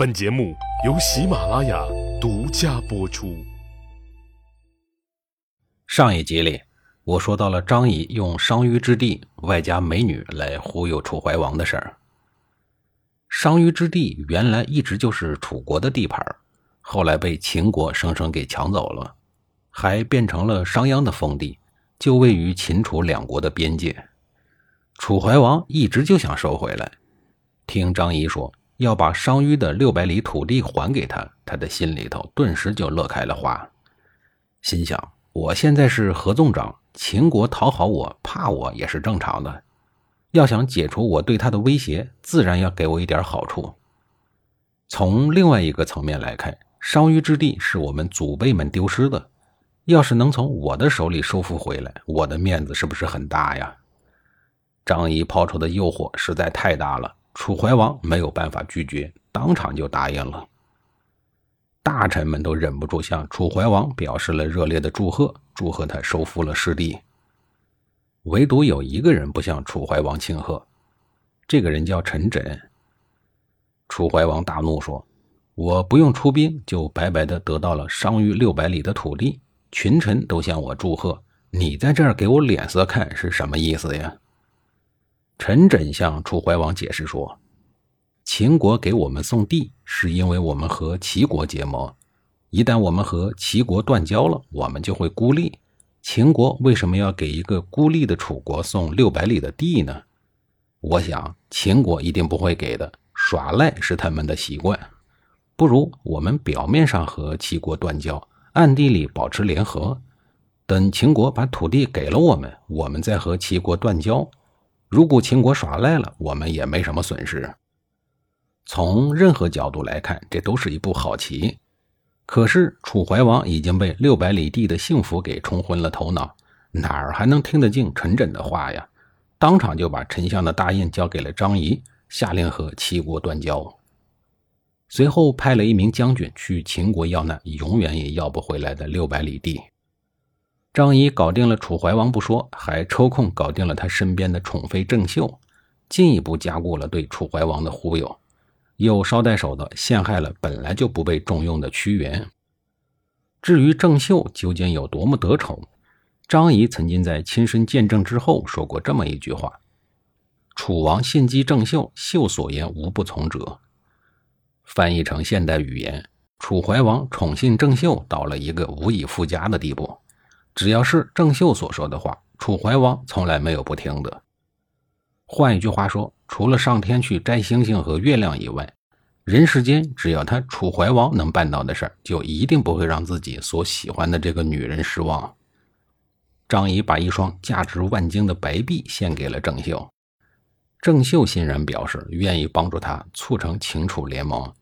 本节目由喜马拉雅独家播出。上一集里，我说到了张仪用商於之地外加美女来忽悠楚怀王的事儿。商於之地原来一直就是楚国的地盘，后来被秦国生生给抢走了，还变成了商鞅的封地，就位于秦楚两国的边界。楚怀王一直就想收回来，听张仪说要把商於的六百里土地还给他，他的心里头顿时就乐开了花，心想。我现在是合纵长，秦国讨好我、怕我也是正常的。要想解除我对他的威胁，自然要给我一点好处。从另外一个层面来看，商於之地是我们祖辈们丢失的，要是能从我的手里收复回来，我的面子是不是很大呀？张仪抛出的诱惑实在太大了，楚怀王没有办法拒绝，当场就答应了。大臣们都忍不住向楚怀王表示了热烈的祝贺，祝贺他收复了失地。唯独有一个人不向楚怀王庆贺，这个人叫陈轸。楚怀王大怒说：“我不用出兵，就白白的得到了商於六百里的土地，群臣都向我祝贺，你在这儿给我脸色看是什么意思呀？”陈轸向楚怀王解释说。秦国给我们送地，是因为我们和齐国结盟。一旦我们和齐国断交了，我们就会孤立。秦国为什么要给一个孤立的楚国送六百里的地呢？我想秦国一定不会给的，耍赖是他们的习惯。不如我们表面上和齐国断交，暗地里保持联合，等秦国把土地给了我们，我们再和齐国断交。如果秦国耍赖了，我们也没什么损失。从任何角度来看，这都是一步好棋。可是楚怀王已经被六百里地的幸福给冲昏了头脑，哪儿还能听得进陈轸的话呀？当场就把丞相的大印交给了张仪，下令和齐国断交。随后派了一名将军去秦国要那永远也要不回来的六百里地。张仪搞定了楚怀王不说，还抽空搞定了他身边的宠妃郑袖，进一步加固了对楚怀王的忽悠。又捎带手的陷害了本来就不被重用的屈原。至于郑袖究竟有多么得宠，张仪曾经在亲身见证之后说过这么一句话：“楚王信姬郑袖，袖所言无不从者。”翻译成现代语言，楚怀王宠信郑袖到了一个无以复加的地步，只要是郑袖所说的话，楚怀王从来没有不听的。换一句话说，除了上天去摘星星和月亮以外，人世间只要他楚怀王能办到的事儿，就一定不会让自己所喜欢的这个女人失望。张仪把一双价值万金的白璧献给了郑袖，郑袖欣然表示愿意帮助他促成秦楚联盟。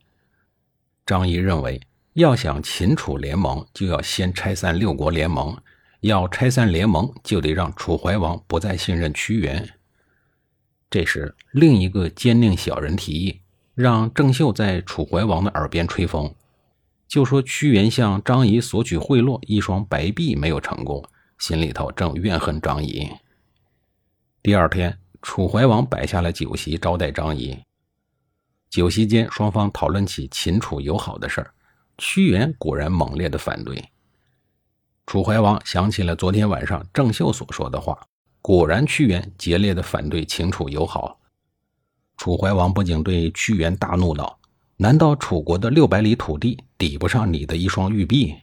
张仪认为，要想秦楚联盟，就要先拆散六国联盟，要拆散联盟，就得让楚怀王不再信任屈原。这时，另一个奸佞小人提议，让郑袖在楚怀王的耳边吹风，就说屈原向张仪索取贿赂，一双白璧没有成功，心里头正怨恨张仪。第二天，楚怀王摆下了酒席招待张仪。酒席间，双方讨论起秦楚友好的事儿，屈原果然猛烈的反对。楚怀王想起了昨天晚上郑袖所说的话。果然，屈原竭烈的反对秦楚友好。楚怀王不仅对屈原大怒道：“难道楚国的六百里土地抵不上你的一双玉璧？”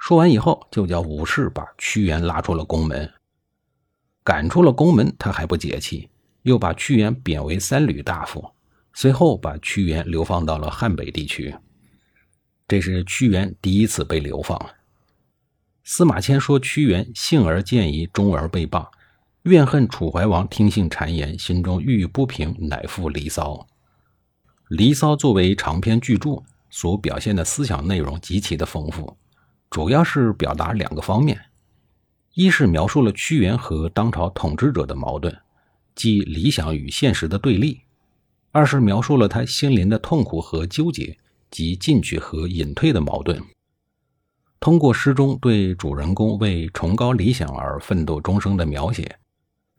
说完以后，就叫武士把屈原拉出了宫门。赶出了宫门，他还不解气，又把屈原贬为三闾大夫，随后把屈原流放到了汉北地区。这是屈原第一次被流放。司马迁说：“屈原幸而见疑，终而被谤。”怨恨楚怀王听信谗言，心中郁郁不平，乃赋《离骚》。《离骚》作为长篇巨著，所表现的思想内容极其的丰富，主要是表达两个方面：一是描述了屈原和当朝统治者的矛盾，即理想与现实的对立；二是描述了他心灵的痛苦和纠结，即进取和隐退的矛盾。通过诗中对主人公为崇高理想而奋斗终生的描写。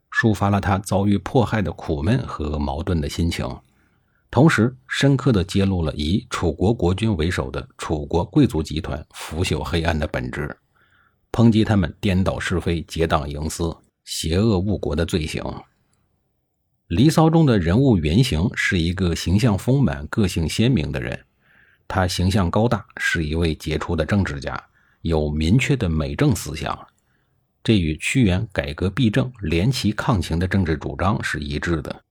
抒发了他遭遇迫害的苦闷和矛盾的心情，同时深刻地揭露了以楚国国君为首的楚国贵族集团腐朽黑暗的本质，抨击他们颠倒是非、结党营私、邪恶误国的罪行。《离骚》中的人物原型是一个形象丰满、个性鲜明的人，他形象高大，是一位杰出的政治家，有明确的美政思想，这与屈原改革弊政、联齐抗秦的政治主张是一致的。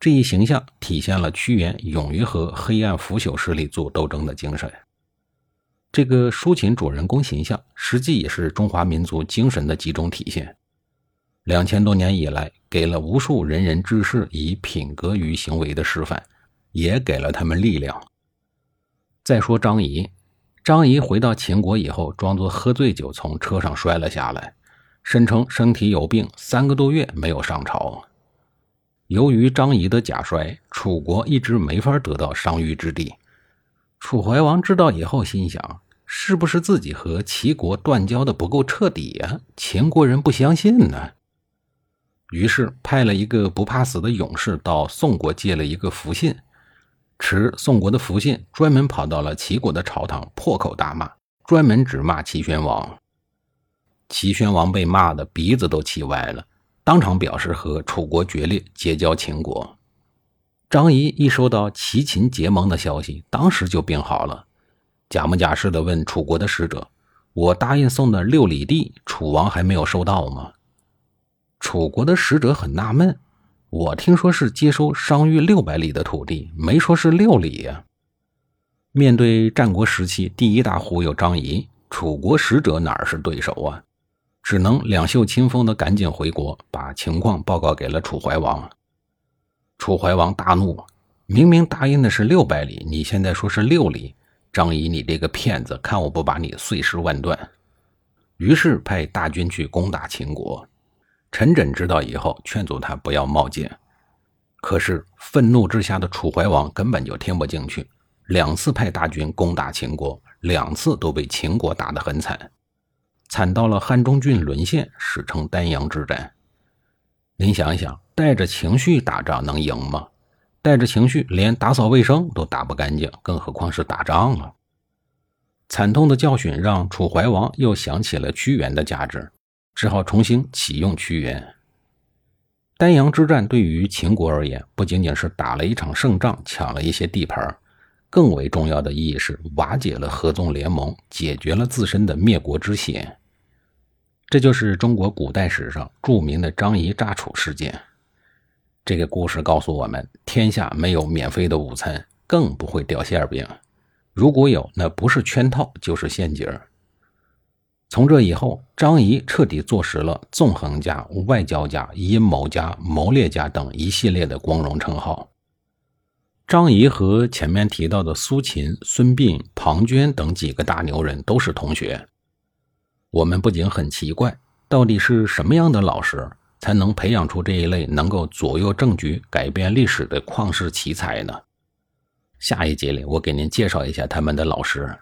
这一形象体现了屈原勇于和黑暗腐朽势力做斗争的精神。这个抒情主人公形象，实际也是中华民族精神的集中体现。两千多年以来，给了无数仁人志士以品格与行为的示范，也给了他们力量。再说张仪，张仪回到秦国以后，装作喝醉酒从车上摔了下来，声称身体有病，三个多月没有上朝。由于张仪的假摔，楚国一直没法得到商於之地。楚怀王知道以后，心想：是不是自己和齐国断交的不够彻底呀？秦国人不相信呢。于是派了一个不怕死的勇士到宋国借了一个符信，持宋国的符信，专门跑到了齐国的朝堂，破口大骂，专门指骂齐宣王。齐宣王被骂的鼻子都气歪了。当场表示和楚国决裂，结交秦国。张仪一收到齐秦结盟的消息，当时就病好了，假模假式的问楚国的使者：“我答应送的六里地，楚王还没有收到吗？”楚国的使者很纳闷：“我听说是接收商於六百里的土地，没说是六里呀。”面对战国时期第一大忽悠张仪，楚国使者哪是对手啊？只能两袖清风的赶紧回国，把情况报告给了楚怀王。楚怀王大怒，明明答应的是六百里，你现在说是六里，张仪，你这个骗子，看我不把你碎尸万段！于是派大军去攻打秦国。陈轸知道以后，劝阻他不要冒进。可是愤怒之下的楚怀王根本就听不进去，两次派大军攻打秦国，两次都被秦国打得很惨。惨到了汉中郡沦陷，史称丹阳之战。您想一想，带着情绪打仗能赢吗？带着情绪，连打扫卫生都打不干净，更何况是打仗了？惨痛的教训让楚怀王又想起了屈原的价值，只好重新启用屈原。丹阳之战对于秦国而言，不仅仅是打了一场胜仗，抢了一些地盘，更为重要的意义是瓦解了合纵联盟，解决了自身的灭国之险。这就是中国古代史上著名的张仪诈楚事件。这个故事告诉我们：天下没有免费的午餐，更不会掉馅饼。如果有，那不是圈套，就是陷阱。从这以后，张仪彻底坐实了纵横家、外交家、阴谋家、谋略家等一系列的光荣称号。张仪和前面提到的苏秦、孙膑、庞涓等几个大牛人都是同学。我们不仅很奇怪，到底是什么样的老师才能培养出这一类能够左右政局、改变历史的旷世奇才呢？下一节里，我给您介绍一下他们的老师。